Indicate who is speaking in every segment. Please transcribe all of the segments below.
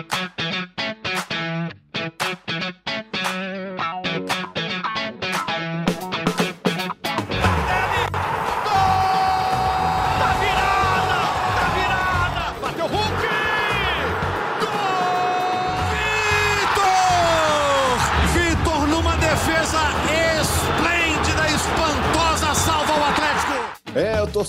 Speaker 1: Thank you.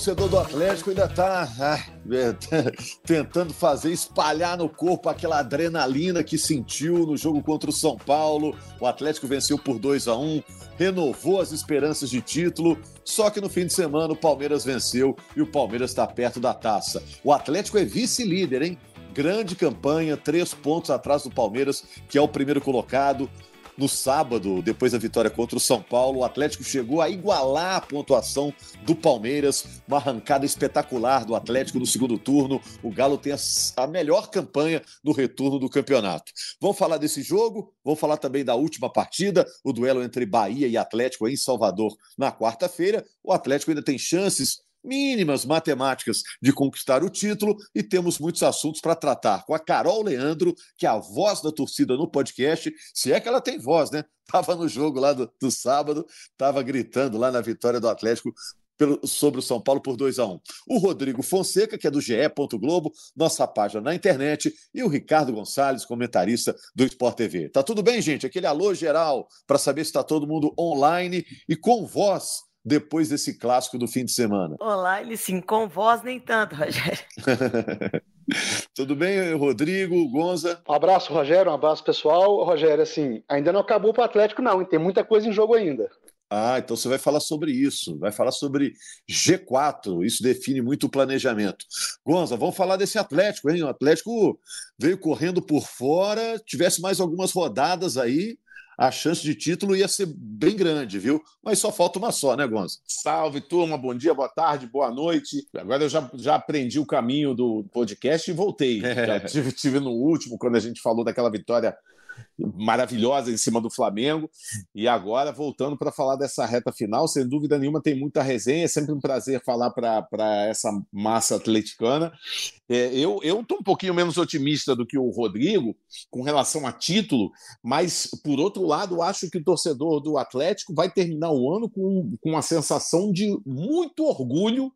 Speaker 1: Torcedor do Atlético ainda está ah, tentando fazer espalhar no corpo aquela adrenalina que sentiu no jogo contra o São Paulo. O Atlético venceu por 2 a 1 renovou as esperanças de título, só que no fim de semana o Palmeiras venceu e o Palmeiras está perto da taça. O Atlético é vice-líder, hein? Grande campanha, três pontos atrás do Palmeiras, que é o primeiro colocado. No sábado, depois da vitória contra o São Paulo, o Atlético chegou a igualar a pontuação do Palmeiras, uma arrancada espetacular do Atlético no segundo turno. O Galo tem a melhor campanha no retorno do campeonato. Vamos falar desse jogo, vamos falar também da última partida, o duelo entre Bahia e Atlético em Salvador na quarta-feira. O Atlético ainda tem chances mínimas matemáticas de conquistar o título e temos muitos assuntos para tratar com a Carol Leandro, que é a voz da torcida no podcast, se é que ela tem voz, né? Estava no jogo lá do, do sábado, estava gritando lá na vitória do Atlético pelo, sobre o São Paulo por 2 a 1 um. O Rodrigo Fonseca, que é do GE. Globo, nossa página na internet, e o Ricardo Gonçalves, comentarista do Sport TV. Tá tudo bem, gente? Aquele alô geral para saber se está todo mundo online e com voz depois desse clássico do fim de semana?
Speaker 2: Olá, ele sim, com voz nem tanto, Rogério.
Speaker 1: Tudo bem, Rodrigo, Gonza?
Speaker 3: Um abraço, Rogério, um abraço pessoal. Rogério, assim, ainda não acabou para o Atlético, não, tem muita coisa em jogo ainda.
Speaker 1: Ah, então você vai falar sobre isso, vai falar sobre G4, isso define muito o planejamento. Gonza, vamos falar desse Atlético, hein? O Atlético veio correndo por fora, tivesse mais algumas rodadas aí, a chance de título ia ser bem grande, viu? Mas só falta uma só, né, Gonzo?
Speaker 4: Salve, turma. Bom dia, boa tarde, boa noite. Agora eu já, já aprendi o caminho do podcast e voltei. É. Já tive, tive no último, quando a gente falou daquela vitória maravilhosa em cima do Flamengo. E agora, voltando para falar dessa reta final, sem dúvida nenhuma, tem muita resenha. É sempre um prazer falar para essa massa atleticana. É, eu estou um pouquinho menos otimista do que o Rodrigo com relação a título, mas, por outro lado, acho que o torcedor do Atlético vai terminar o ano com, com uma sensação de muito orgulho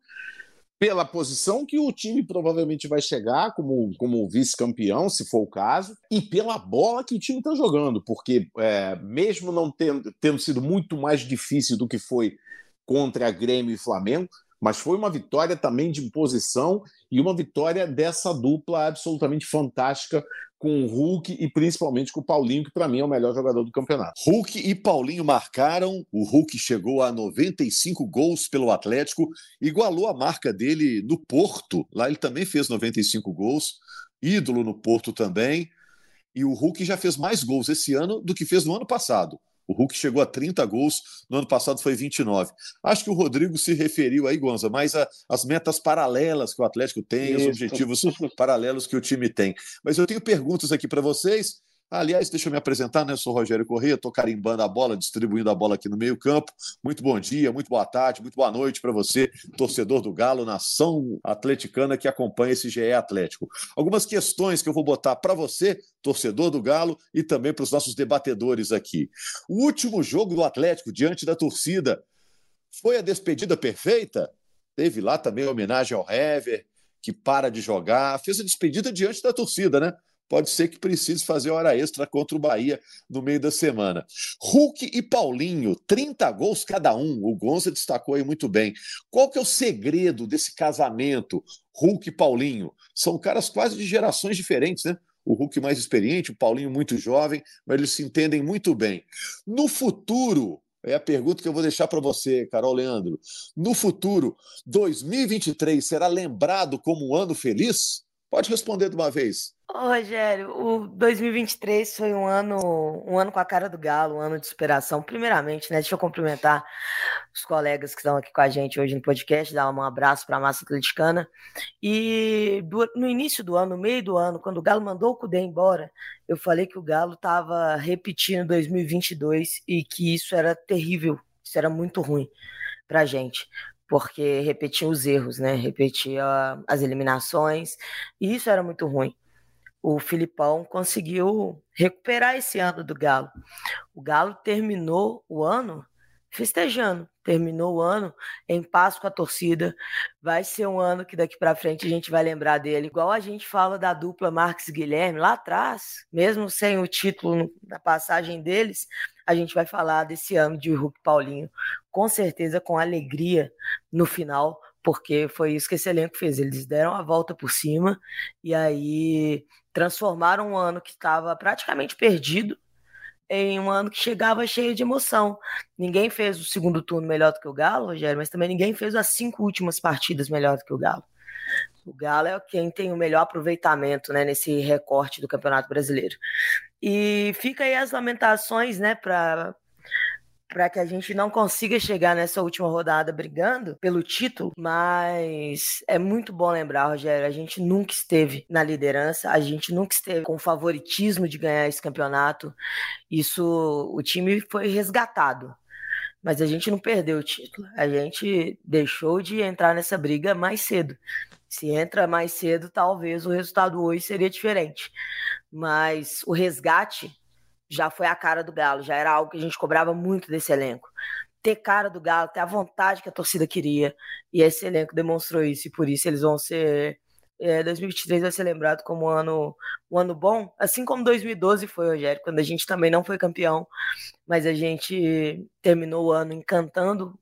Speaker 4: pela posição que o time provavelmente vai chegar como, como vice-campeão, se for o caso, e pela bola que o time está jogando, porque é, mesmo não tendo, tendo sido muito mais difícil do que foi contra a Grêmio e Flamengo, mas foi uma vitória também de posição e uma vitória dessa dupla absolutamente fantástica com o Hulk e principalmente com o Paulinho, que para mim é o melhor jogador do campeonato.
Speaker 1: Hulk e Paulinho marcaram. O Hulk chegou a 95 gols pelo Atlético, igualou a marca dele no Porto. Lá ele também fez 95 gols, ídolo no Porto também. E o Hulk já fez mais gols esse ano do que fez no ano passado. O Hulk chegou a 30 gols, no ano passado foi 29. Acho que o Rodrigo se referiu aí, Gonza, mais às metas paralelas que o Atlético tem, Isso. os objetivos paralelos que o time tem. Mas eu tenho perguntas aqui para vocês. Aliás, deixa eu me apresentar, né? Eu sou Rogério Corrêa, estou carimbando a bola, distribuindo a bola aqui no meio-campo. Muito bom dia, muito boa tarde, muito boa noite para você, torcedor do Galo, nação atleticana que acompanha esse GE Atlético. Algumas questões que eu vou botar para você, torcedor do Galo, e também para os nossos debatedores aqui. O último jogo do Atlético diante da torcida foi a despedida perfeita? Teve lá também homenagem ao Hever, que para de jogar, fez a despedida diante da torcida, né? Pode ser que precise fazer hora extra contra o Bahia no meio da semana. Hulk e Paulinho, 30 gols cada um. O Gonza destacou aí muito bem. Qual que é o segredo desse casamento Hulk e Paulinho? São caras quase de gerações diferentes, né? O Hulk mais experiente, o Paulinho muito jovem, mas eles se entendem muito bem. No futuro, é a pergunta que eu vou deixar para você, Carol Leandro. No futuro, 2023 será lembrado como um ano feliz? Pode responder de uma vez.
Speaker 2: Ô, Rogério, o 2023 foi um ano, um ano com a cara do galo, um ano de superação. Primeiramente, né? Deixa eu cumprimentar os colegas que estão aqui com a gente hoje no podcast, dar um abraço para a massa atleticana. E do, no início do ano, no meio do ano, quando o Galo mandou o Cudê embora, eu falei que o Galo estava repetindo 2022 e que isso era terrível, isso era muito ruim para gente porque repetia os erros, né? Repetia as eliminações, e isso era muito ruim. o Filipão conseguiu recuperar esse ano do Galo. O Galo terminou o ano festejando, terminou o ano em paz com a torcida. Vai ser um ano que daqui para frente a gente vai lembrar dele, igual a gente fala da dupla Marques Guilherme lá atrás, mesmo sem o título na passagem deles, a gente vai falar desse ano de Hulk Paulinho, com certeza com alegria no final, porque foi isso que esse elenco fez. Eles deram a volta por cima e aí transformaram um ano que estava praticamente perdido em um ano que chegava cheio de emoção. Ninguém fez o segundo turno melhor do que o Galo, Rogério, mas também ninguém fez as cinco últimas partidas melhor do que o Galo. O Galo é quem tem o melhor aproveitamento né, nesse recorte do Campeonato Brasileiro. E fica aí as lamentações né, para para que a gente não consiga chegar nessa última rodada brigando pelo título, mas é muito bom lembrar, Rogério, a gente nunca esteve na liderança, a gente nunca esteve com favoritismo de ganhar esse campeonato. Isso, o time foi resgatado. Mas a gente não perdeu o título. A gente deixou de entrar nessa briga mais cedo. Se entra mais cedo, talvez o resultado hoje seria diferente. Mas o resgate já foi a cara do Galo, já era algo que a gente cobrava muito desse elenco. Ter cara do Galo, ter a vontade que a torcida queria, e esse elenco demonstrou isso, e por isso eles vão ser. É, 2023 vai ser lembrado como um ano, um ano bom, assim como 2012 foi, Rogério, quando a gente também não foi campeão, mas a gente terminou o ano encantando.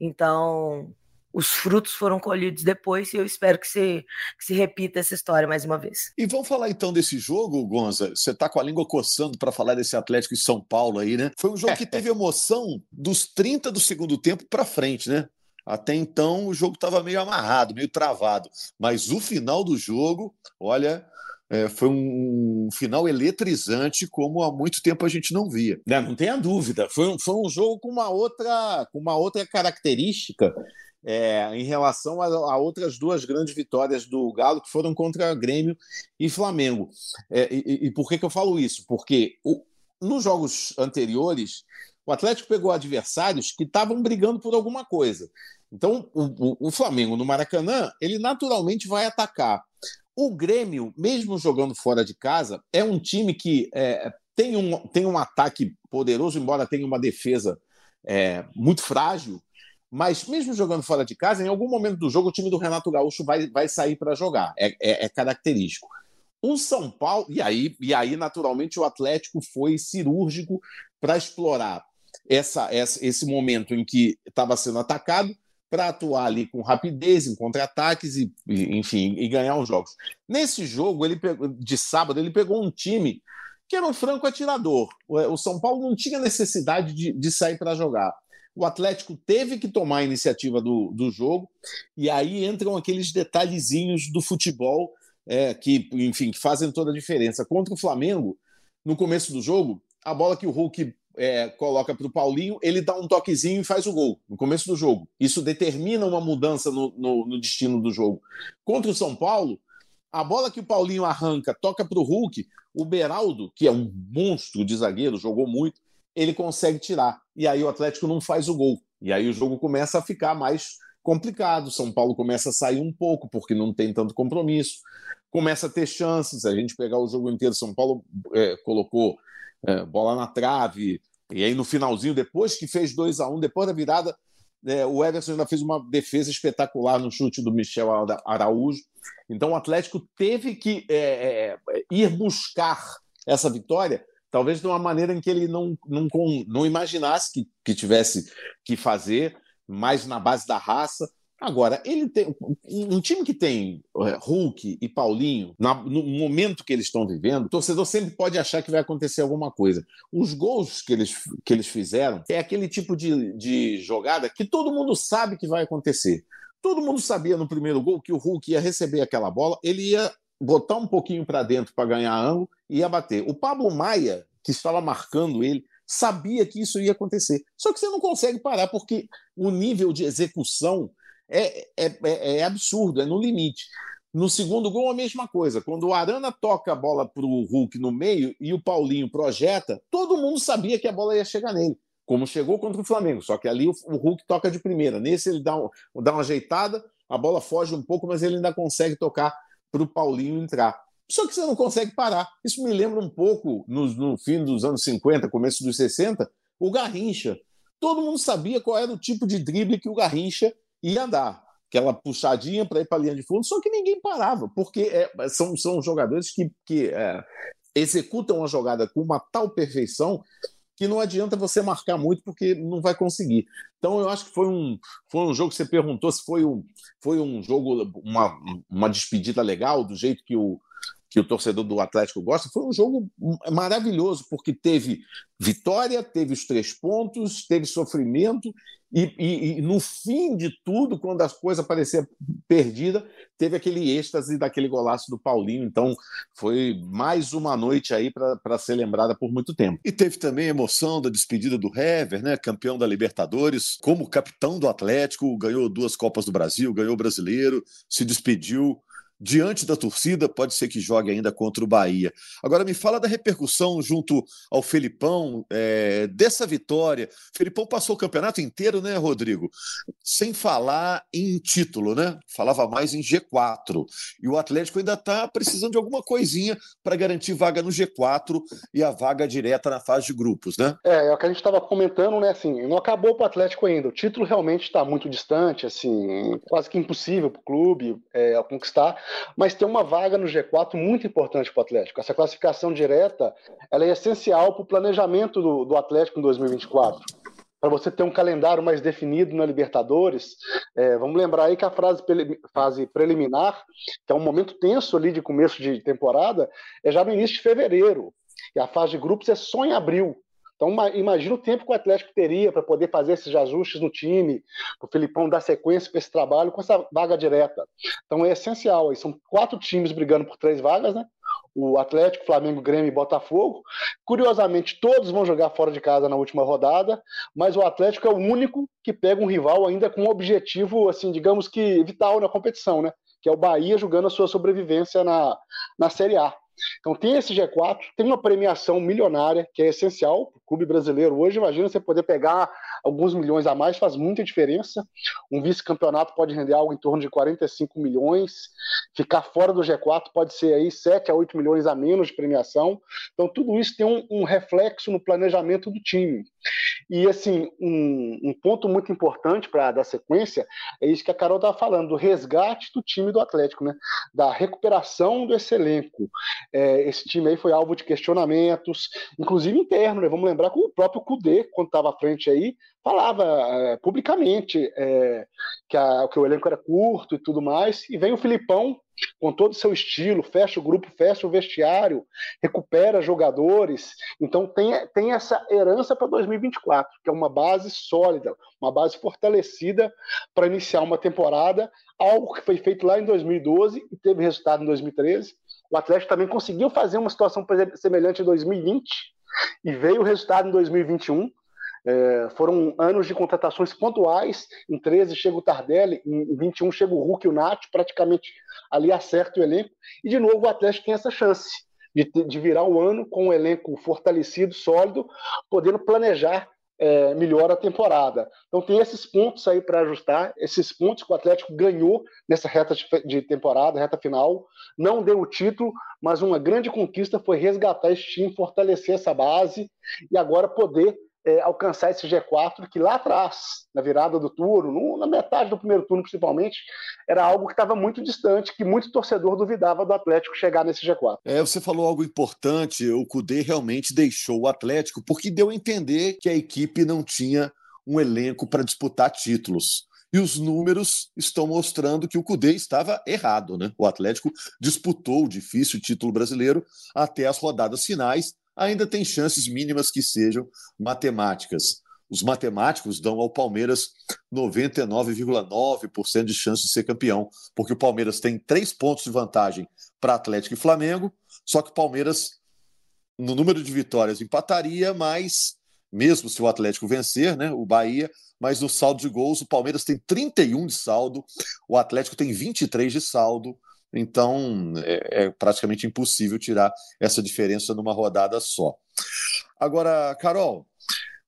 Speaker 2: Então, os frutos foram colhidos depois e eu espero que se, que se repita essa história mais uma vez.
Speaker 1: E vamos falar então desse jogo, Gonza. Você está com a língua coçando para falar desse Atlético e São Paulo aí, né? Foi um jogo que teve emoção dos 30 do segundo tempo para frente, né? Até então o jogo estava meio amarrado, meio travado. Mas o final do jogo, olha, é, foi um final eletrizante como há muito tempo a gente não via.
Speaker 4: Não, não tenha dúvida. Foi um, foi um jogo com uma outra, com uma outra característica é, em relação a, a, outras duas grandes vitórias do Galo, que foram contra Grêmio e Flamengo. É, e, e, por que, que eu falo isso? Porque o, nos jogos anteriores, o Atlético pegou adversários que estavam brigando por alguma coisa. Então, o, o, o Flamengo no Maracanã, ele naturalmente vai atacar. O Grêmio, mesmo jogando fora de casa, é um time que é, tem, um, tem um ataque poderoso, embora tenha uma defesa é, muito frágil mas mesmo jogando fora de casa, em algum momento do jogo o time do Renato Gaúcho vai, vai sair para jogar. É, é, é, característico. O São Paulo, e aí, e aí naturalmente o Atlético foi cirúrgico para explorar essa, essa, esse momento em que estava sendo atacado para atuar ali com rapidez em contra-ataques e, e, enfim, e ganhar os jogos. Nesse jogo ele pegou, de sábado ele pegou um time que era um franco atirador. O São Paulo não tinha necessidade de, de sair para jogar o Atlético teve que tomar a iniciativa do, do jogo, e aí entram aqueles detalhezinhos do futebol é, que, enfim, que fazem toda a diferença. Contra o Flamengo, no começo do jogo, a bola que o Hulk é, coloca para o Paulinho, ele dá um toquezinho e faz o gol no começo do jogo. Isso determina uma mudança no, no, no destino do jogo. Contra o São Paulo, a bola que o Paulinho arranca, toca para o Hulk, o Beraldo, que é um monstro de zagueiro, jogou muito, ele consegue tirar. E aí o Atlético não faz o gol. E aí o jogo começa a ficar mais complicado. São Paulo começa a sair um pouco, porque não tem tanto compromisso. Começa a ter chances. A gente pegar o jogo inteiro, São Paulo é, colocou é, bola na trave. E aí no finalzinho, depois que fez 2 a 1 um, depois da virada, é, o Everson ainda fez uma defesa espetacular no chute do Michel Araújo. Então o Atlético teve que é, é, ir buscar essa vitória talvez de uma maneira em que ele não, não, não imaginasse que, que tivesse que fazer, mais na base da raça. Agora, ele tem um time que tem é, Hulk e Paulinho, na, no momento que eles estão vivendo, o torcedor sempre pode achar que vai acontecer alguma coisa. Os gols que eles, que eles fizeram é aquele tipo de, de jogada que todo mundo sabe que vai acontecer. Todo mundo sabia no primeiro gol que o Hulk ia receber aquela bola, ele ia botar um pouquinho para dentro para ganhar ângulo e ia bater. O Pablo Maia, que estava marcando ele, sabia que isso ia acontecer. Só que você não consegue parar, porque o nível de execução é, é, é, é absurdo, é no limite. No segundo gol, a mesma coisa. Quando o Arana toca a bola para o Hulk no meio e o Paulinho projeta, todo mundo sabia que a bola ia chegar nele, como chegou contra o Flamengo. Só que ali o Hulk toca de primeira. Nesse, ele dá, um, dá uma ajeitada, a bola foge um pouco, mas ele ainda consegue tocar para o Paulinho entrar. Só que você não consegue parar. Isso me lembra um pouco, no, no fim dos anos 50, começo dos 60, o Garrincha. Todo mundo sabia qual era o tipo de drible que o Garrincha ia dar. Aquela puxadinha para ir para a linha de fundo, só que ninguém parava, porque é, são, são jogadores que, que é, executam a jogada com uma tal perfeição que não adianta você marcar muito porque não vai conseguir. Então eu acho que foi um, foi um jogo que você perguntou se foi um, foi um jogo, uma, uma despedida legal, do jeito que o, que o torcedor do Atlético gosta, foi um jogo maravilhoso, porque teve vitória, teve os três pontos, teve sofrimento, e, e, e no fim de tudo, quando as coisas pareciam perdidas, teve aquele êxtase daquele golaço do Paulinho. Então, foi mais uma noite aí para ser lembrada por muito tempo.
Speaker 1: E teve também a emoção da despedida do Hever, né? campeão da Libertadores, como capitão do Atlético, ganhou duas Copas do Brasil, ganhou o brasileiro, se despediu diante da torcida, pode ser que jogue ainda contra o Bahia. Agora me fala da repercussão junto ao Felipão, é, dessa vitória. O Felipão passou o campeonato inteiro, né, Rodrigo? Sem falar em título, né? Falava mais em G4. E o Atlético ainda está precisando de alguma coisinha para garantir vaga no G4 e a vaga direta na fase de grupos, né?
Speaker 3: É, é o que a gente estava comentando, né? Assim, não acabou para o Atlético ainda. O título realmente está muito distante, assim, quase que impossível para o clube é, conquistar mas tem uma vaga no G4 muito importante para o Atlético. Essa classificação direta ela é essencial para o planejamento do, do Atlético em 2024 para você ter um calendário mais definido na Libertadores. É, vamos lembrar aí que a fase, fase preliminar, que é um momento tenso ali de começo de temporada, é já no início de fevereiro. E a fase de grupos é só em abril. Então, imagina o tempo que o Atlético teria para poder fazer esses ajustes no time, para o Filipão dar sequência para esse trabalho com essa vaga direta. Então, é essencial. São quatro times brigando por três vagas, né? O Atlético, Flamengo, Grêmio e Botafogo. Curiosamente, todos vão jogar fora de casa na última rodada, mas o Atlético é o único que pega um rival ainda com um objetivo, assim, digamos que vital na competição, né? Que é o Bahia jogando a sua sobrevivência na, na Série A. Então tem esse G4, tem uma premiação milionária que é essencial para o clube brasileiro hoje. Imagina você poder pegar alguns milhões a mais, faz muita diferença. Um vice-campeonato pode render algo em torno de 45 milhões. Ficar fora do G4 pode ser aí 7 a 8 milhões a menos de premiação. Então tudo isso tem um, um reflexo no planejamento do time. E assim, um, um ponto muito importante para dar sequência é isso que a Carol estava falando, do resgate do time do Atlético, né? Da recuperação desse elenco. É, esse time aí foi alvo de questionamentos, inclusive interno, né? Vamos lembrar que o próprio Cudê, quando estava à frente aí, falava é, publicamente é, que, a, que, o elenco era curto e tudo mais, e vem o Filipão com todo o seu estilo, fecha o grupo, fecha o vestiário, recupera jogadores, então tem, tem essa herança para 2024, que é uma base sólida, uma base fortalecida para iniciar uma temporada, algo que foi feito lá em 2012 e teve resultado em 2013. O Atlético também conseguiu fazer uma situação semelhante em 2020 e veio o resultado em 2021. É, foram anos de contratações pontuais. Em 13 chega o Tardelli, em 21 chega o Hulk e o Nath, praticamente ali acerta o elenco. E de novo o Atlético tem essa chance de, de virar o ano com um elenco fortalecido, sólido, podendo planejar é, melhor a temporada. Então tem esses pontos aí para ajustar, esses pontos que o Atlético ganhou nessa reta de temporada, reta final, não deu o título, mas uma grande conquista foi resgatar esse time, fortalecer essa base e agora poder é, alcançar esse G4 que lá atrás, na virada do turno, no, na metade do primeiro turno principalmente, era algo que estava muito distante, que muito torcedor duvidava do Atlético chegar nesse G4.
Speaker 1: É, você falou algo importante, o Cudê realmente deixou o Atlético porque deu a entender que a equipe não tinha um elenco para disputar títulos. E os números estão mostrando que o Cudê estava errado, né? O Atlético disputou o difícil título brasileiro até as rodadas finais, ainda tem chances mínimas que sejam matemáticas. Os matemáticos dão ao Palmeiras 99,9% de chance de ser campeão, porque o Palmeiras tem três pontos de vantagem para Atlético e Flamengo, só que o Palmeiras, no número de vitórias, empataria, mas mesmo se o Atlético vencer, né, o Bahia, mas no saldo de gols, o Palmeiras tem 31 de saldo, o Atlético tem 23 de saldo, então é, é, praticamente impossível tirar essa diferença numa rodada só. Agora, Carol,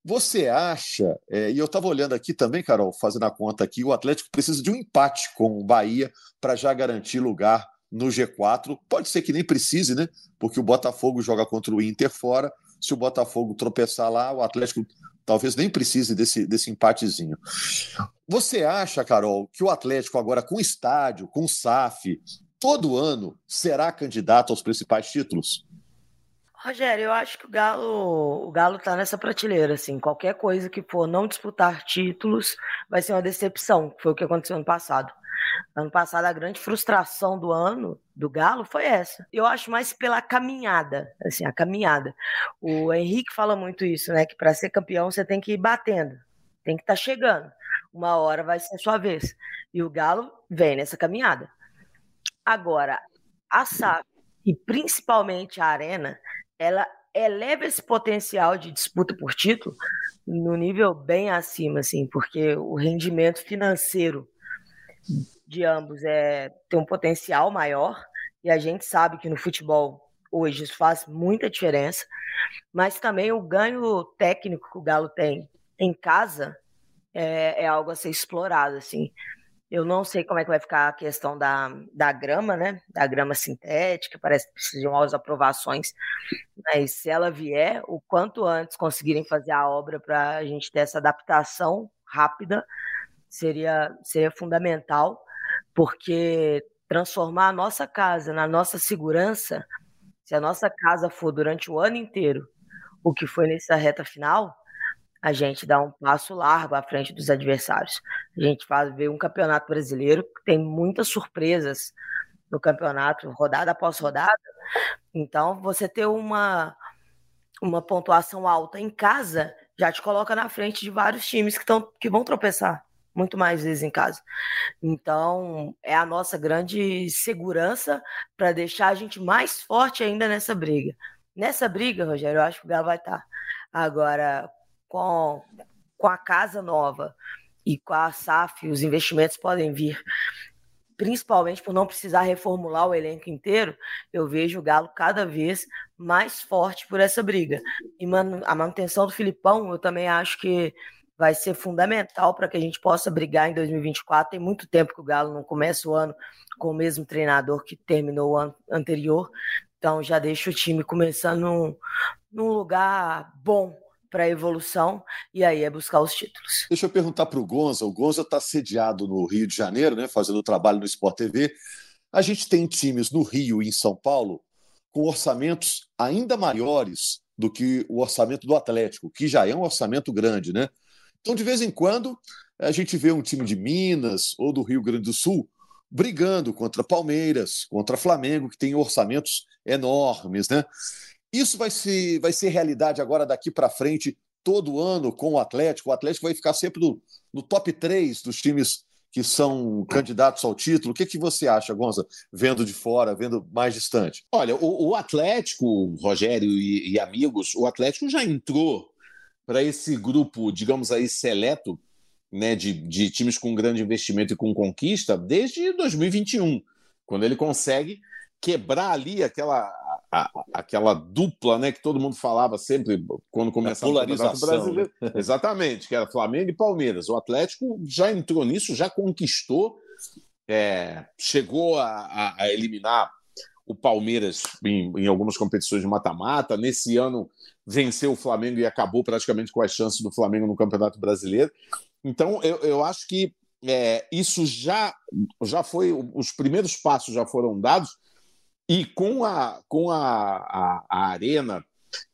Speaker 1: você acha, é, e eu estava olhando aqui também, Carol, fazendo a conta aqui, o Atlético precisa de um empate com o Bahia para já garantir lugar no G4. Pode ser que nem precise, né? Porque o Botafogo joga contra o Inter fora. Se o Botafogo tropeçar lá, o Atlético talvez nem precise desse, desse empatezinho. Você acha, Carol, que o Atlético agora com estádio, com SAF, todo ano será candidato aos principais títulos?
Speaker 2: Rogério, eu acho que o Galo, o Galo tá nessa prateleira, assim, qualquer coisa que for não disputar títulos vai ser uma decepção, foi o que aconteceu ano passado. Ano passado, a grande frustração do ano do Galo foi essa. Eu acho mais pela caminhada, assim, a caminhada. O Henrique fala muito isso, né? Que para ser campeão você tem que ir batendo, tem que estar tá chegando. Uma hora vai ser a sua vez. E o Galo vem nessa caminhada. Agora, a SAF e principalmente a Arena, ela eleva esse potencial de disputa por título no nível bem acima, assim, porque o rendimento financeiro de ambos é tem um potencial maior e a gente sabe que no futebol hoje isso faz muita diferença, mas também o ganho técnico que o Galo tem em casa é, é algo a ser explorado, assim. Eu não sei como é que vai ficar a questão da, da grama, né? Da grama sintética, parece que precisa de aprovações. Mas se ela vier, o quanto antes conseguirem fazer a obra para a gente ter essa adaptação rápida, seria, seria fundamental, porque transformar a nossa casa na nossa segurança, se a nossa casa for durante o ano inteiro o que foi nessa reta final, a gente dá um passo largo à frente dos adversários. A gente faz ver um campeonato brasileiro que tem muitas surpresas no campeonato, rodada após rodada. Então, você ter uma, uma pontuação alta em casa já te coloca na frente de vários times que, tão, que vão tropeçar muito mais vezes em casa. Então, é a nossa grande segurança para deixar a gente mais forte ainda nessa briga. Nessa briga, Rogério, eu acho que o Galo vai estar. Tá. Agora, com, com a casa nova e com a SAF, os investimentos podem vir, principalmente por não precisar reformular o elenco inteiro, eu vejo o Galo cada vez mais forte por essa briga. E a manutenção do Filipão, eu também acho que vai ser fundamental para que a gente possa brigar em 2024. Tem muito tempo que o Galo não começa o ano com o mesmo treinador que terminou o ano anterior. Então já deixa o time começando num, num lugar bom para a evolução e aí é buscar os títulos.
Speaker 1: Deixa eu perguntar para o Gonza. O Gonza está sediado no Rio de Janeiro, né, fazendo trabalho no Sport TV. A gente tem times no Rio e em São Paulo com orçamentos ainda maiores do que o orçamento do Atlético, que já é um orçamento grande, né? Então, de vez em quando, a gente vê um time de Minas ou do Rio Grande do Sul brigando contra Palmeiras, contra Flamengo, que tem orçamentos enormes, né? Isso vai ser, vai ser realidade agora daqui para frente, todo ano com o Atlético. O Atlético vai ficar sempre no, no top 3 dos times que são candidatos ao título. O que, que você acha, Gonza, vendo de fora, vendo mais distante?
Speaker 4: Olha, o, o Atlético, Rogério e, e, amigos, o Atlético já entrou para esse grupo, digamos aí, seleto, né, de, de times com grande investimento e com conquista, desde 2021, quando ele consegue quebrar ali aquela a, aquela dupla, né, que todo mundo falava sempre quando começava
Speaker 1: o Campeonato Brasileiro.
Speaker 4: Né? Exatamente, que era Flamengo e Palmeiras. O Atlético já entrou nisso, já conquistou, é, chegou a, a, a, eliminar o Palmeiras em, em algumas competições de mata-mata. Nesse ano venceu o Flamengo e acabou praticamente com as chances do Flamengo no Campeonato Brasileiro. Então, eu, eu acho que é, isso já, já foi, os primeiros passos já foram dados e com a, com a, a, a Arena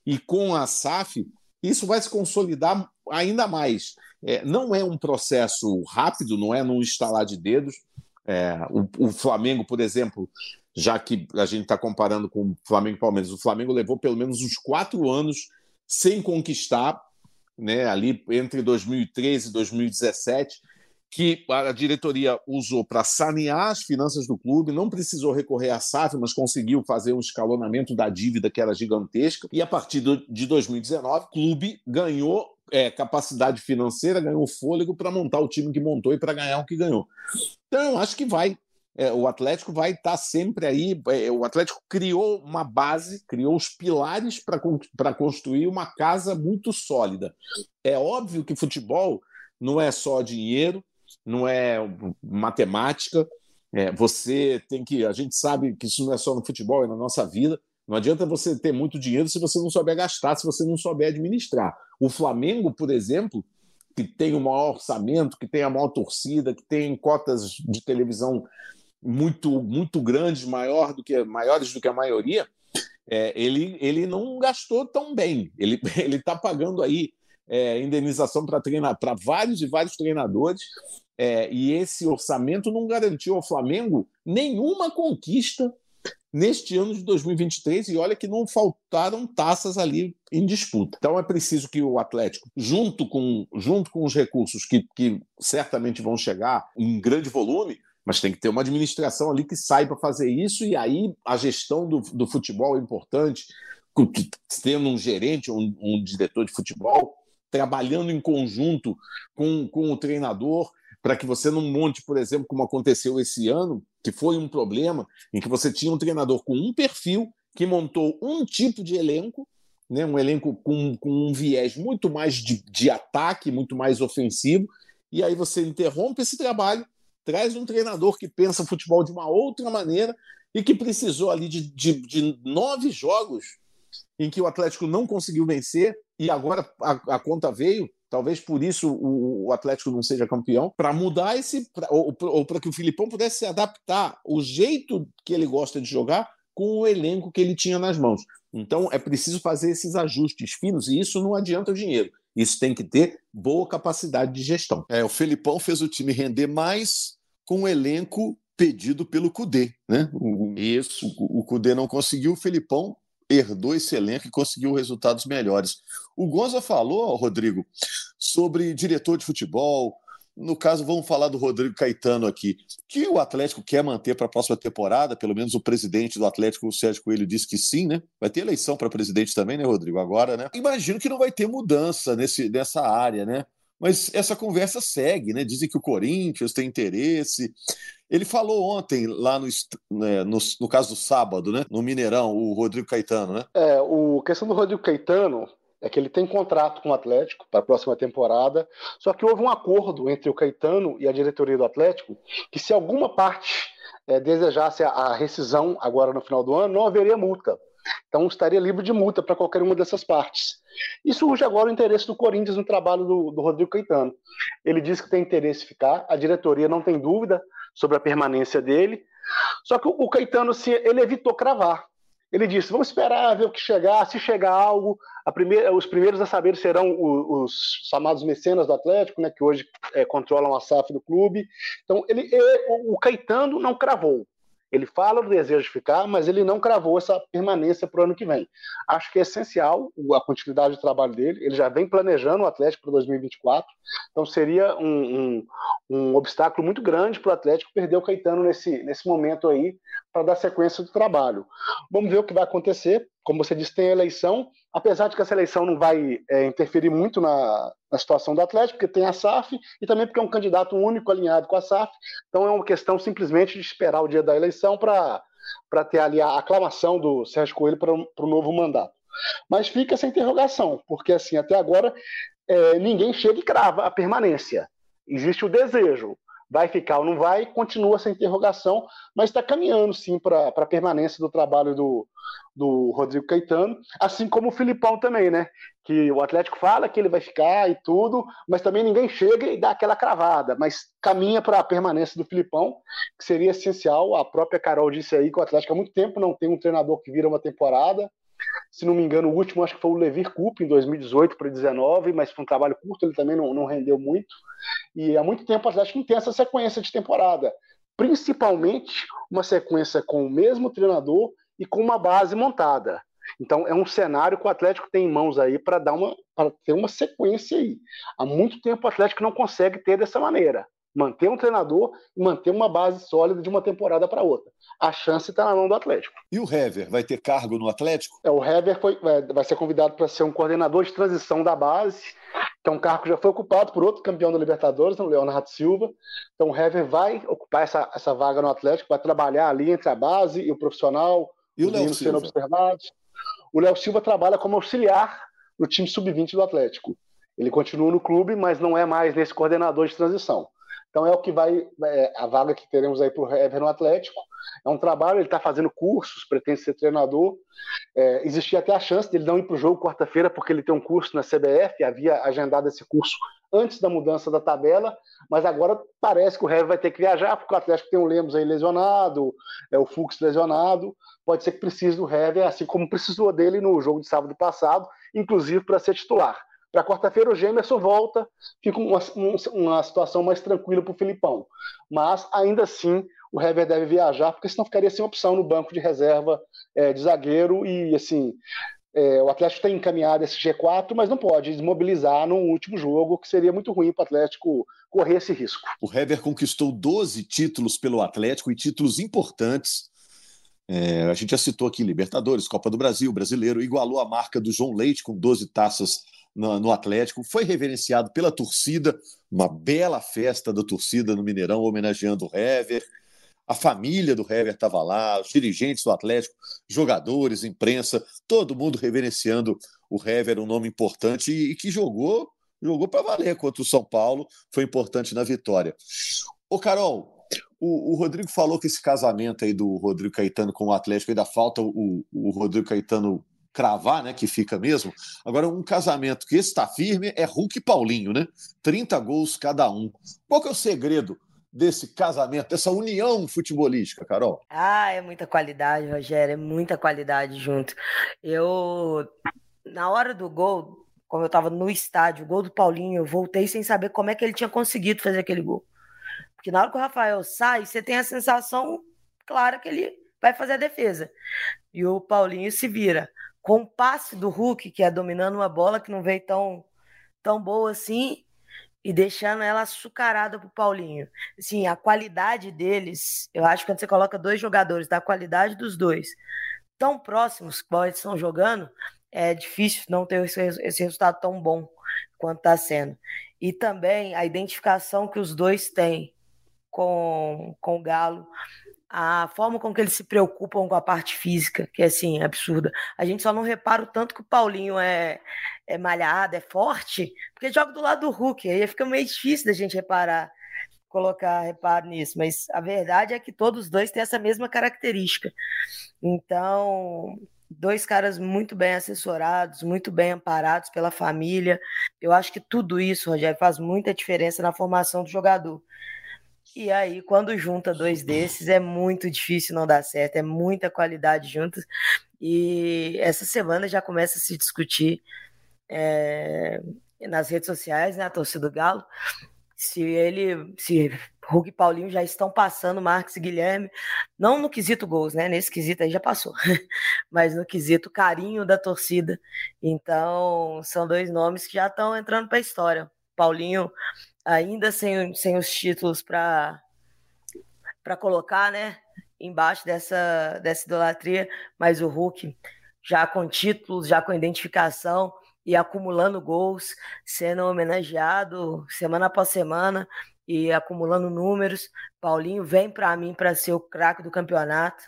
Speaker 4: e com a SAF, isso vai se consolidar ainda mais. É, não é um processo rápido, não é num estalar de dedos. É, o, o, Flamengo, por exemplo, já que a gente está comparando com o Flamengo e Palmeiras, o Flamengo levou pelo menos uns quatro anos sem conquistar, né, ali entre 2013 e 2017 que a diretoria usou para sanear as finanças do clube, não precisou recorrer à SAF, mas conseguiu fazer um escalonamento da dívida que era gigantesca. E a partir de 2019, o clube ganhou é, capacidade financeira, ganhou fôlego para montar o time que montou e para ganhar o que ganhou. Então, acho que vai. É, o Atlético vai estar tá sempre aí. É, o Atlético criou uma base, criou os pilares para construir uma casa muito sólida. É óbvio que futebol não é só dinheiro, não é matemática, É, você tem que. A gente sabe que isso não é só no futebol, é na nossa vida. Não adianta você ter muito dinheiro se você não souber gastar, se você não souber administrar. O Flamengo, por exemplo, que tem o maior orçamento, que tem a maior torcida, que tem cotas de televisão muito muito grandes, maior do que, maiores do que a maioria, é, ele, ele não gastou tão bem. Ele está pagando aí é, indenização para vários e vários treinadores. É, e esse orçamento não garantiu ao Flamengo nenhuma conquista neste ano de 2023 e olha que não faltaram taças ali em disputa. Então é preciso que o Atlético, junto com, junto com os recursos que, que certamente vão chegar em grande volume, mas tem que ter uma administração ali que saiba fazer isso, e aí a gestão do, do futebol é importante, tendo um gerente, um, um diretor de futebol, trabalhando em conjunto com, com o treinador, para que você não monte, por exemplo, como aconteceu esse ano, que foi um problema, em que você tinha um treinador com um perfil que montou um tipo de elenco, né, um elenco com, com um viés muito mais de, de ataque, muito mais ofensivo, e aí você interrompe esse trabalho traz um treinador que pensa futebol de uma outra maneira e que precisou ali de, de, de nove jogos em que o Atlético não conseguiu vencer e agora a, a conta veio. Talvez por isso o, o Atlético não seja campeão, para mudar esse. Pra, ou, ou para que o Filipão pudesse se adaptar o jeito que ele gosta de jogar com o elenco que ele tinha nas mãos. Então é preciso fazer esses ajustes finos e isso não adianta o dinheiro. Isso tem que ter boa capacidade de gestão.
Speaker 1: É, o Felipão fez o time render mais com o elenco pedido pelo Cudê, né? O, Isso. O, o Cudê não conseguiu, o Felipão herdou esse elenco e conseguiu resultados melhores. O Gonza falou, Rodrigo, sobre diretor de futebol, no caso, vamos falar do Rodrigo Caetano aqui, que o Atlético quer manter para a próxima temporada, pelo menos o presidente do Atlético, o Sérgio Coelho, disse que sim, né? Vai ter eleição para presidente também, né, Rodrigo? Agora, né? Imagino que não vai ter mudança nesse, nessa área, né? Mas essa conversa segue, né? Dizem que o Corinthians tem interesse. Ele falou ontem, lá no, né, no, no, caso do sábado, né? No Mineirão, o Rodrigo Caetano, né?
Speaker 3: É, o questão do Rodrigo Caetano, é que ele tem contrato com o Atlético para a próxima temporada, só que houve um acordo entre o Caetano e a diretoria do Atlético que se alguma parte é, desejasse a, a rescisão agora no final do ano, não haveria multa. Então estaria livre de multa para qualquer uma dessas partes. E surge agora o interesse do Corinthians no trabalho do, do Rodrigo Caetano. Ele diz que tem interesse em ficar, a diretoria não tem dúvida sobre a permanência dele, só que o, o Caetano se, ele evitou cravar. Ele disse: vamos esperar ver o que chegar. Se chegar algo, primeira, os primeiros a saber serão os, os, chamados mecenas do Atlético, né, que hoje é, controlam a SAF do clube. Então, ele, ele, o Caetano não cravou. Ele fala do desejo de ficar, mas ele não cravou essa permanência para o ano que vem. Acho que é essencial a continuidade de trabalho dele. Ele já vem planejando o Atlético para 2024, então seria um, um, um obstáculo muito grande para o Atlético perder o Caetano nesse, nesse momento aí para dar sequência do trabalho. Vamos ver o que vai acontecer. Como você disse, tem eleição, apesar de que essa eleição não vai é, interferir muito na, na, situação do Atlético, porque tem a SAF e também porque é um candidato único alinhado com a SAF. Então é uma questão simplesmente de esperar o dia da eleição para ter ali a aclamação do Sérgio Coelho para o novo mandato. Mas fica essa interrogação, porque assim, até agora é, ninguém chega e crava a permanência. Existe o desejo, vai ficar ou não vai, continua essa interrogação, mas está caminhando sim para a permanência do trabalho do, do Rodrigo Caetano, assim como o Filipão também, né? Que o Atlético fala que ele vai ficar e tudo, mas também ninguém chega e dá aquela cravada, mas caminha para a permanência do Filipão, que seria essencial. A própria Carol disse aí que o Atlético há muito tempo não tem um treinador que vira uma temporada. Se não me engano, o último acho que foi o Levir Coupe, em 2018 para 2019, mas foi um trabalho curto, ele também não, não rendeu muito. E há muito tempo o Atlético não tem essa sequência de temporada. Principalmente uma sequência com o mesmo treinador e com uma base montada. Então é um cenário que o Atlético tem em mãos aí para dar uma para ter uma sequência aí. Há muito tempo o Atlético não consegue ter dessa maneira manter um treinador e manter uma base sólida de uma temporada para outra. A chance está na mão do Atlético.
Speaker 1: E o Hever vai ter cargo no Atlético?
Speaker 3: É, o Hever foi, vai, vai ser convidado para ser um coordenador de transição da base, que é um cargo que já foi ocupado por outro campeão da Libertadores, o Leonardo Silva. Então o Hever vai ocupar essa, essa vaga no Atlético, vai trabalhar ali entre a base e o profissional,
Speaker 1: e o Léo observados.
Speaker 3: O Léo Silva trabalha como auxiliar no time sub-20 do Atlético. Ele continua no clube, mas não é mais nesse coordenador de transição. Então é o que vai, é, a vaga que teremos aí para o Hever no Atlético. É um trabalho, ele está fazendo cursos, pretende ser treinador. É, existia até a chance dele não ir para o jogo quarta-feira, porque ele tem um curso na CBF, havia agendado esse curso antes da mudança da tabela, mas agora parece que o Hever vai ter que viajar, porque o Atlético tem o Lemos aí lesionado, é o Fux lesionado, pode ser que precise do Hever, assim como precisou dele no jogo de sábado passado, inclusive para ser titular. Para quarta-feira o Gemerson volta, fica uma, uma situação mais tranquila para o Filipão. Mas ainda assim o Hever deve viajar, porque senão ficaria sem opção no banco de reserva é, de zagueiro e assim. É, o Atlético tem encaminhado esse G4, mas não pode desmobilizar no último jogo, que seria muito ruim para o Atlético correr esse risco.
Speaker 1: O Hever conquistou 12 títulos pelo Atlético e títulos importantes. É, a gente já citou aqui Libertadores, Copa do Brasil, Brasileiro, igualou a marca do João Leite com 12 taças no, no, Atlético, foi reverenciado pela torcida, uma bela festa da torcida no Mineirão, homenageando o Hever. A família do Hever estava lá, os dirigentes do Atlético, jogadores, imprensa, todo mundo reverenciando o Hever, um nome importante e, e que jogou jogou para valer contra o São Paulo, foi importante na vitória. Ô, Carol, o, o, Rodrigo falou que esse casamento aí do Rodrigo Caetano com o Atlético ainda falta o, o Rodrigo Caetano cravar, né, que fica mesmo. Agora, um casamento que está firme é Hulk e Paulinho, né? 30 gols cada um. Qual que é o segredo desse casamento, dessa união futebolística, Carol?
Speaker 2: Ah, é muita qualidade, Rogério, é muita qualidade junto. Eu, na hora do gol, como eu estava no estádio, o gol do Paulinho, eu voltei sem saber como é que ele tinha conseguido fazer aquele gol. Porque na hora que o Rafael sai, você tem a sensação clara que ele vai fazer a defesa. E o Paulinho se vira com o passe do Hulk, que é dominando uma bola que não veio tão, tão boa assim, e deixando ela açucarada pro Paulinho. Assim, a qualidade deles, eu acho que quando você coloca dois jogadores da qualidade dos dois tão próximos que eles estão jogando, é difícil não ter esse, esse resultado tão bom quanto está sendo. E também a identificação que os dois têm com, com o Galo, a forma com que eles se preocupam com a parte física, que é assim, absurda. A gente só não repara o tanto que o Paulinho é, é malhado, é forte, porque joga do lado do Hulk, aí fica meio difícil da gente reparar, colocar reparo nisso, mas a verdade é que todos dois têm essa mesma característica. Então, dois caras muito bem assessorados, muito bem amparados pela família. Eu acho que tudo isso, Rogério, faz muita diferença na formação do jogador. E aí, quando junta dois desses, é muito difícil não dar certo, é muita qualidade juntos. E essa semana já começa a se discutir é, nas redes sociais, né, a torcida do Galo, se ele, se Hulk e Paulinho já estão passando Marcos e Guilherme, não no quesito gols, né? Nesse quesito aí já passou, mas no quesito carinho da torcida. Então, são dois nomes que já estão entrando para a história. Paulinho ainda sem, sem os títulos para colocar, né, embaixo dessa dessa idolatria, mas o Hulk já com títulos, já com identificação e acumulando gols, sendo homenageado semana após semana e acumulando números. Paulinho vem para mim para ser o craque do campeonato.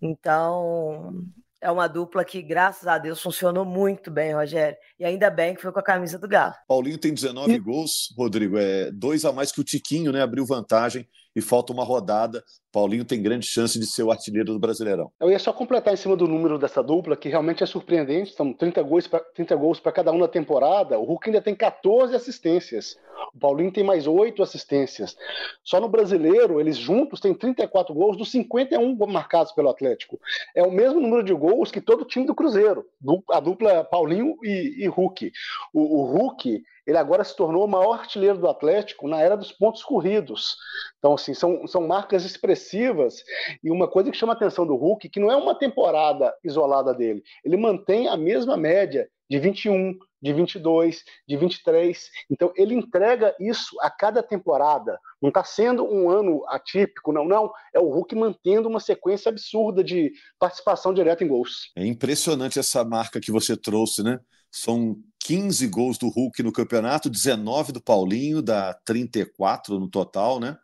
Speaker 2: Então, é uma dupla que, graças a Deus, funcionou muito bem, Rogério. E ainda bem que foi com a camisa do Galo.
Speaker 1: Paulinho tem 19 e... gols, Rodrigo. É dois a mais que o Tiquinho, né? Abriu vantagem e falta uma rodada. Paulinho tem grande chance de ser o artilheiro do Brasileirão.
Speaker 3: Eu ia só completar em cima do número dessa dupla, que realmente é surpreendente. São 30 gols para 30 gols para cada um na temporada. O Hulk ainda tem 14 assistências. O Paulinho tem mais 8 assistências. Só no Brasileiro, eles juntos têm 34 gols dos 51 marcados pelo Atlético. É o mesmo número de gols que todo time do Cruzeiro. A dupla Paulinho e, e Hulk. O, o Hulk ele agora se tornou o maior artilheiro do Atlético na era dos pontos corridos. Então, assim, são, são marcas expressivas e uma coisa que chama a atenção do Hulk, que não é uma temporada isolada dele, ele mantém a mesma média de 21, de 22, de 23. Então, ele entrega isso a cada temporada. Não está sendo um ano atípico, não, não. É o Hulk mantendo uma sequência absurda de participação direta em gols.
Speaker 1: É impressionante essa marca que você trouxe, né? São 15 gols do Hulk no campeonato, 19 do Paulinho, dá 34 no total, né?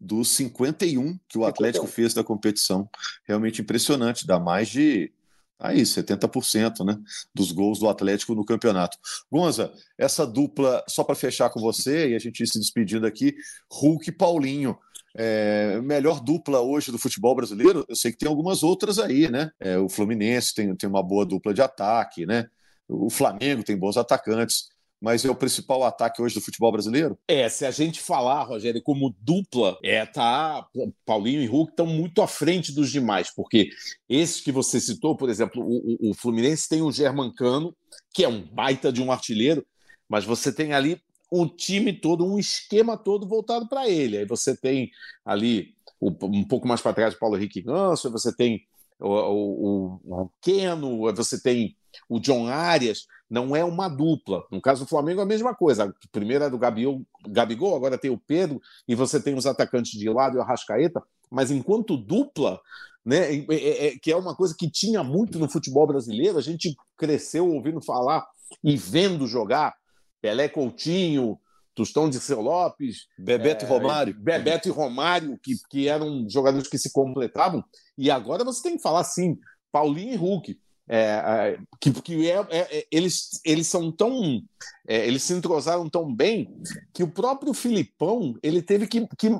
Speaker 1: Dos 51 que o Atlético fez da competição. Realmente impressionante, dá mais de aí 70% né, dos gols do Atlético no campeonato. Gonza, essa dupla, só para fechar com você e a gente se despedindo aqui, Hulk e Paulinho. É, melhor dupla hoje do futebol brasileiro, eu sei que tem algumas outras aí, né? É, o Fluminense tem, tem uma boa dupla de ataque, né? O Flamengo tem bons atacantes mas é o principal ataque hoje do futebol brasileiro?
Speaker 4: É, se a gente falar, Rogério, como dupla, é, tá, Paulinho e Hulk estão muito à frente dos demais, porque esses que você citou, por exemplo, o, o Fluminense tem o Germancano, que é um baita de um artilheiro, mas você tem ali um time todo, um esquema todo voltado para ele. Aí você tem ali um pouco mais para trás o Paulo Henrique Ganso, você tem o, o, o Keno, você tem o John Arias não é uma dupla. No caso do Flamengo, é a mesma coisa. A primeira é do Gabigol, Gabigol, agora tem o Pedro, e você tem os atacantes de lado e o Arrascaeta. Mas enquanto dupla, né, é, é, é, que é uma coisa que tinha muito no futebol brasileiro, a gente cresceu ouvindo falar e vendo jogar Pelé Coutinho, Tostão de Seu Lopes,
Speaker 1: Bebeto
Speaker 4: é,
Speaker 1: e Romário.
Speaker 4: Bebeto e Romário, que, que eram jogadores que se completavam. E agora você tem que falar assim, Paulinho e Hulk. É, é, que, que é, é, é, eles, eles são tão. É, eles se entrosaram tão bem que o próprio Filipão ele teve que, que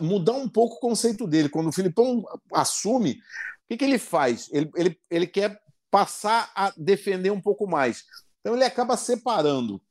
Speaker 4: mudar um pouco o conceito dele. Quando o Filipão assume, o que, que ele faz? Ele, ele, ele quer passar a defender um pouco mais. Então ele acaba separando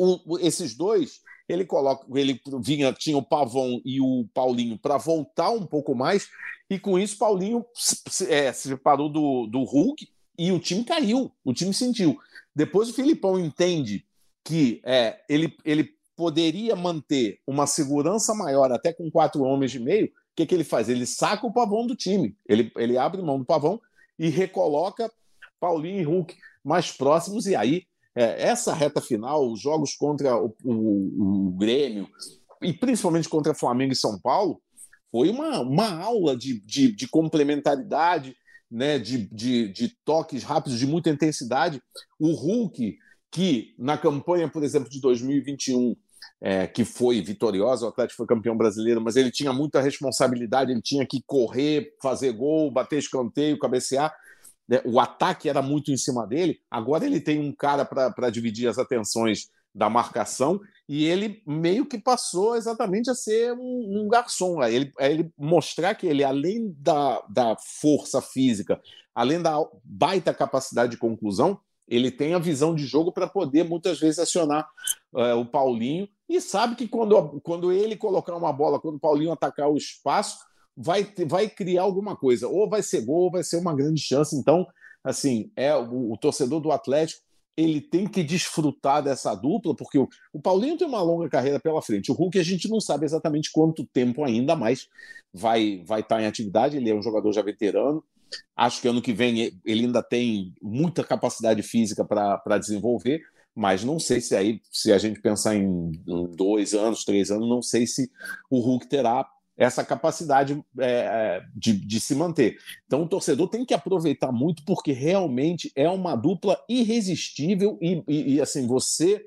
Speaker 4: o, esses dois. Ele coloca, ele vinha, tinha o Pavão e o Paulinho para voltar um pouco mais, e com isso Paulinho se, é, se separou do, do Hulk e o time caiu, o time sentiu. Depois o Filipão entende que é, ele, ele poderia manter uma segurança maior até com quatro homens de meio. O que, que ele faz? Ele saca o pavão do time, ele, ele abre mão do pavão e recoloca Paulinho e Hulk mais próximos, e aí é, essa reta final, os jogos contra o, o, o, Grêmio e principalmente contra Flamengo e São Paulo, foi uma, uma aula de, de, de complementaridade, né, de, de, de toques rápidos, de muita intensidade. O Hulk, que na campanha, por exemplo, de 2021, é, que foi vitoriosa, o Atlético foi campeão brasileiro, mas ele tinha muita responsabilidade, ele tinha que correr, fazer gol, bater escanteio, cabecear. Né, o ataque era muito em cima dele. Agora ele tem um cara para dividir as atenções da marcação e ele meio que passou exatamente a ser um, um garçom, a ele, a ele mostrar que ele, além da, da força física, além da baita capacidade de conclusão, ele tem a visão de jogo para poder muitas vezes acionar uh, o Paulinho. E sabe que quando, quando ele colocar uma bola, quando o Paulinho atacar o espaço, vai, vai criar alguma coisa, ou vai ser gol, ou vai ser uma grande chance. Então, assim, é o, o torcedor do Atlético ele tem que desfrutar dessa dupla, porque o, o, Paulinho tem uma longa carreira pela frente. O Hulk a gente não sabe exatamente quanto tempo ainda mais vai vai estar em atividade. Ele é um jogador já veterano. Acho que ano que vem ele ainda tem muita capacidade física para desenvolver, mas não sei se aí, se a gente pensar em dois anos, três anos, não sei se o Hulk terá essa capacidade é, é, de, de, se manter. Então o torcedor tem que aproveitar muito porque realmente é uma dupla irresistível e, e, e assim você,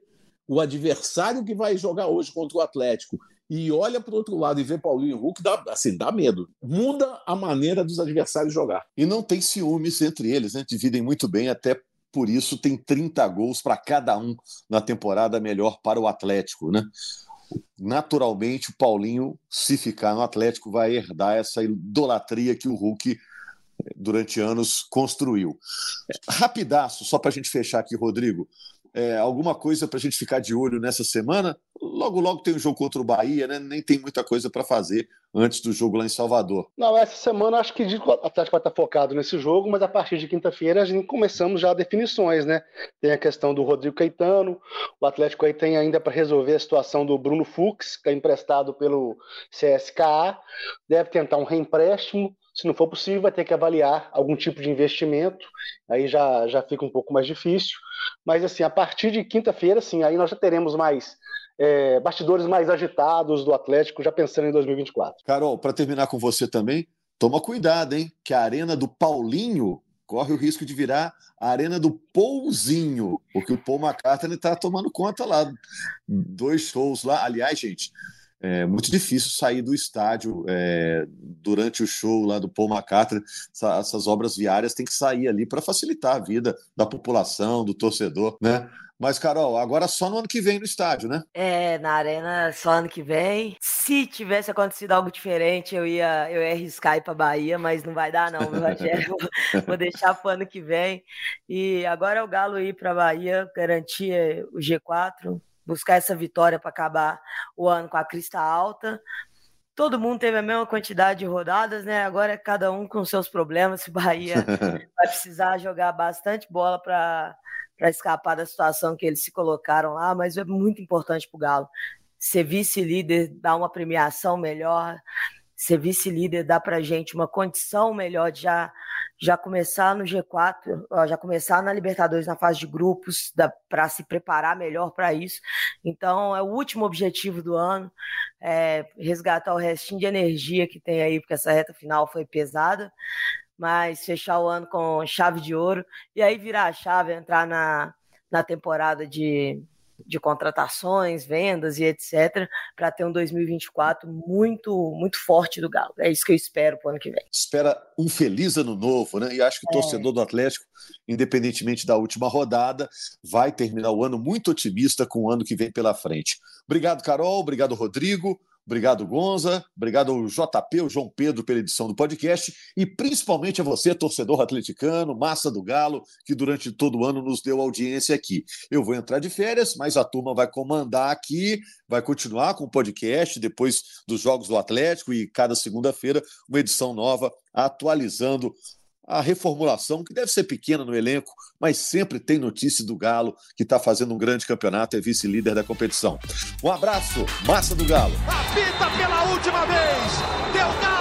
Speaker 4: o adversário que vai jogar hoje contra o Atlético e olha para o outro lado e vê Paulinho Hulk, dá, assim, dá medo. Muda a maneira dos adversários jogar.
Speaker 1: E não tem ciúmes entre eles, né? Dividem muito bem, até por isso tem 30 gols para cada um na temporada melhor para o Atlético, né? Naturalmente o Paulinho, se ficar no Atlético, vai herdar essa idolatria que o Hulk durante anos construiu. Rapidaço, só para a gente fechar aqui, Rodrigo. É, alguma coisa para a gente ficar de olho nessa semana? Logo, logo tem um jogo contra o Bahia, né? Nem tem muita coisa para fazer antes do jogo lá em Salvador.
Speaker 3: Não, essa semana acho que o Atlético vai estar focado nesse jogo, mas a partir de quinta-feira a gente começamos já definições, né? Tem a questão do Rodrigo Caetano, o Atlético aí tem ainda para resolver a situação do Bruno Fux, que é emprestado pelo CSKA, deve tentar um reempréstimo. Se não for possível, vai ter que avaliar algum tipo de investimento, aí já, já fica um pouco mais difícil. Mas, assim, a partir de quinta-feira, sim, aí nós já teremos mais é, bastidores mais agitados do Atlético, já pensando em 2024.
Speaker 1: Carol, para terminar com você também, toma cuidado, hein? Que a arena do Paulinho corre o risco de virar a arena do Pouzinho, porque o Paul McCartney está tomando conta lá. Dois shows lá. Aliás, gente, é muito difícil sair do estádio é, durante o show lá do Paul McCartney. Essa, essas obras viárias têm que sair ali para facilitar a vida da população, do torcedor, né? Mas, Carol, agora só no ano que vem no estádio, né?
Speaker 2: É, na arena só ano que vem. Se tivesse acontecido algo diferente, eu ia, eu ia arriscar ir para Bahia, mas não vai dar, não, meu Rogério. Vou deixar para o ano que vem. E agora é o Galo ir para Bahia, garantir o G4, buscar essa vitória para acabar o ano com a crista alta. Todo mundo teve a mesma quantidade de rodadas, né? Agora é cada um com seus problemas. O Bahia vai precisar jogar bastante bola para para escapar da situação que eles se colocaram lá, mas é muito importante para o Galo. Ser vice-líder dá uma premiação melhor, ser vice-líder dá para a gente uma condição melhor de já, já começar no G4, já começar na Libertadores na fase de grupos, para se preparar melhor para isso. Então, é o último objetivo do ano, é resgatar o restinho de energia que tem aí, porque essa reta final foi pesada mas fechar o ano com chave de ouro e aí virar a chave, entrar na, na temporada de, de contratações, vendas e etc, para ter um 2024 muito muito forte do Galo. É isso que eu espero para o ano que vem.
Speaker 1: Espera um feliz ano novo, né? E acho que o é. torcedor do Atlético, independentemente da última rodada, vai terminar o ano muito otimista com o ano que vem pela frente. Obrigado, Carol. Obrigado, Rodrigo. Obrigado, Gonza. Obrigado ao JP, o João Pedro, pela edição do podcast. E principalmente a você, torcedor atleticano, massa do Galo, que durante todo o ano nos deu audiência aqui. Eu vou entrar de férias, mas a turma vai comandar aqui, vai continuar com o podcast depois dos Jogos do Atlético e cada segunda-feira uma edição nova atualizando a reformulação, que deve ser pequena no elenco, mas sempre tem notícia do Galo, que está fazendo um grande campeonato, é vice-líder da competição. Um abraço, massa do Galo.
Speaker 5: Apita pela última vez, deu Galo!